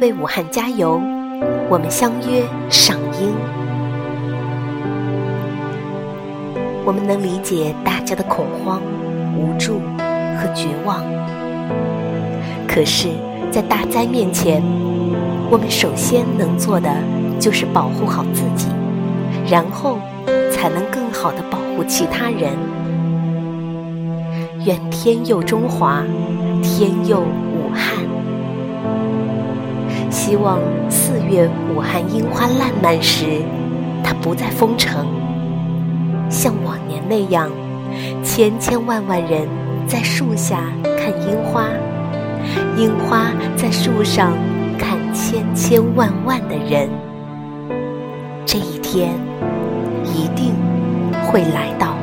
为武汉加油！我们相约赏樱。我们能理解大家的恐慌、无助和绝望，可是，在大灾面前，我们首先能做的就是保护好自己，然后才能更好的保护其他人。愿天佑中华，天佑。希望四月武汉樱花烂漫时，它不再封城，像往年那样，千千万万人在树下看樱花，樱花在树上看千千万万的人。这一天一定会来到。